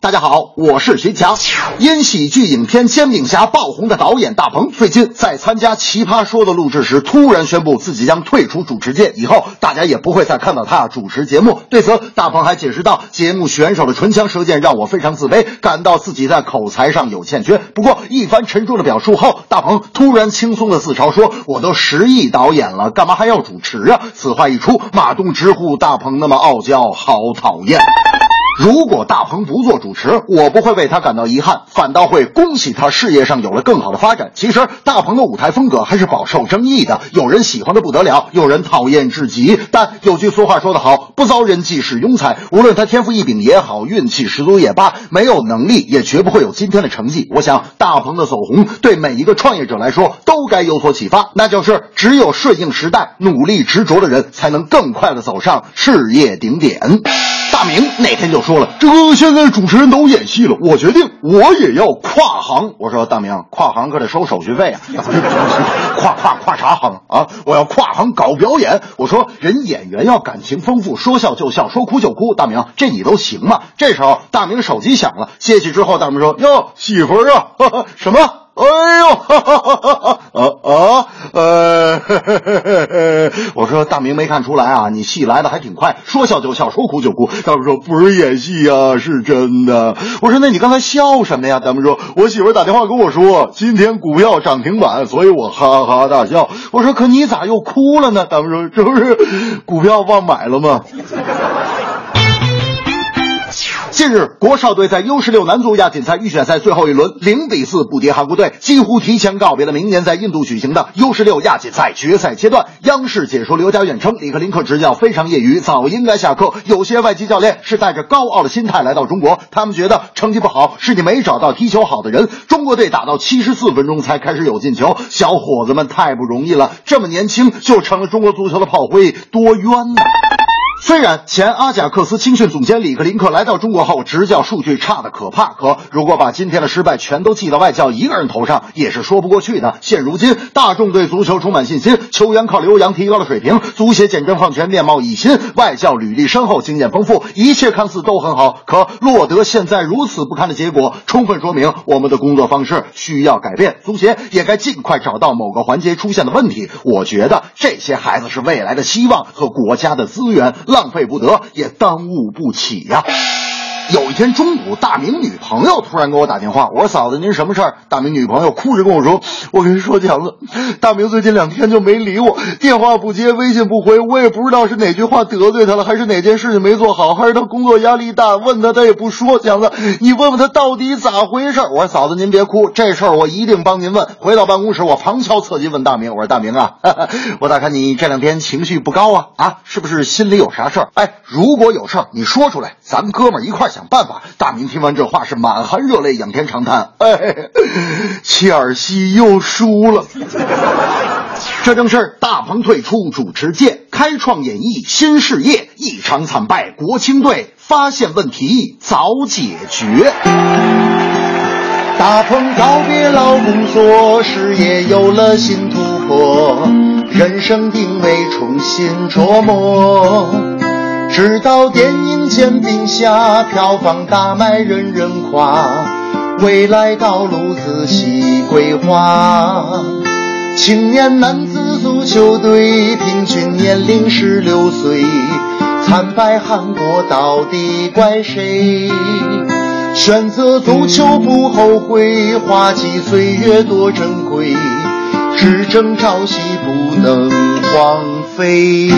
大家好，我是徐强。因喜剧影片《煎饼侠》爆红的导演大鹏，最近在参加《奇葩说》的录制时，突然宣布自己将退出主持界，以后大家也不会再看到他主持节目。对此，大鹏还解释道：“节目选手的唇枪舌剑让我非常自卑，感到自己在口才上有欠缺。”不过，一番沉重的表述后，大鹏突然轻松的自嘲说：“我都十亿导演了，干嘛还要主持啊？”此话一出，马东直呼大鹏那么傲娇，好讨厌。如果大鹏不做主持，我不会为他感到遗憾，反倒会恭喜他事业上有了更好的发展。其实大鹏的舞台风格还是饱受争议的，有人喜欢的不得了，有人讨厌至极。但有句俗话说得好，不遭人忌是庸才。无论他天赋异禀也好，运气十足也罢，没有能力也绝不会有今天的成绩。我想大鹏的走红对每一个创业者来说都该有所启发，那就是只有顺应时代、努力执着的人，才能更快的走上事业顶点。大明那天就说了：“这个现在主持人都演戏了，我决定我也要跨行。”我说：“大明，跨行可得收手续费啊！跨跨跨啥行啊？我要跨行搞表演。”我说：“人演员要感情丰富，说笑就笑，说哭就哭。”大明，这你都行吗？这时候，大明手机响了，接起之后，大明说：“哟，媳妇儿啊，什么？”哎呦，哈哈哈哈啊啊，呃，我说大明没看出来啊，你戏来的还挺快，说笑就笑，说哭就哭。他们说不是演戏啊，是真的。我说那你刚才笑什么呀？他们说我媳妇打电话跟我说今天股票涨停板，所以我哈哈大笑。我说可你咋又哭了呢？他们说这不是股票忘买了吗？近日，国少队在 U 十六男足亚锦赛预选赛最后一轮零比四不敌韩国队，几乎提前告别了明年在印度举行的 U 十六亚锦赛决赛阶段。央视解说刘佳远称，李克林克执教非常业余，早应该下课。有些外籍教练是带着高傲的心态来到中国，他们觉得成绩不好是你没找到踢球好的人。中国队打到七十四分钟才开始有进球，小伙子们太不容易了，这么年轻就成了中国足球的炮灰，多冤呐！虽然前阿贾克斯青训总监里克林克来到中国后执教数据差的可怕，可如果把今天的失败全都记到外教一个人头上，也是说不过去的。现如今，大众对足球充满信心，球员靠留洋提高了水平，足协简政放权，面貌一新，外教履历深厚，经验丰富，一切看似都很好。可落得现在如此不堪的结果，充分说明我们的工作方式需要改变。足协也该尽快找到某个环节出现的问题。我觉得这些孩子是未来的希望和国家的资源。浪费不得，也耽误不起呀。有一天中午，大明女朋友突然给我打电话，我说：“嫂子，您什么事儿？”大明女朋友哭着跟我说：“我跟你说，强子，大明最近两天就没理我，电话不接，微信不回，我也不知道是哪句话得罪他了，还是哪件事情没做好，还是他工作压力大，问他他也不说。强子，你问问他到底咋回事？”我说：“嫂子，您别哭，这事儿我一定帮您问。”回到办公室，我旁敲侧击问大明：“我说大明啊，我咋看你这两天情绪不高啊？啊，是不是心里有啥事儿？哎，如果有事儿，你说出来，咱们哥们一块儿想办法。”大明听完这话是满含热泪，仰天长叹：“哎，切尔西又输了。”这正是大鹏退出主持界，开创演艺新事业，一场惨败，国青队发现问题早解决。大鹏告别老工作，事业有了新突破，人生定位重新琢磨。直到电影《煎饼侠》票房大卖，人人夸，未来道路仔细规划。青年男子足球队平均年龄十六岁，惨败韩国到底怪谁？选择足球不后悔，花季岁月多珍贵，只争朝夕不能荒废。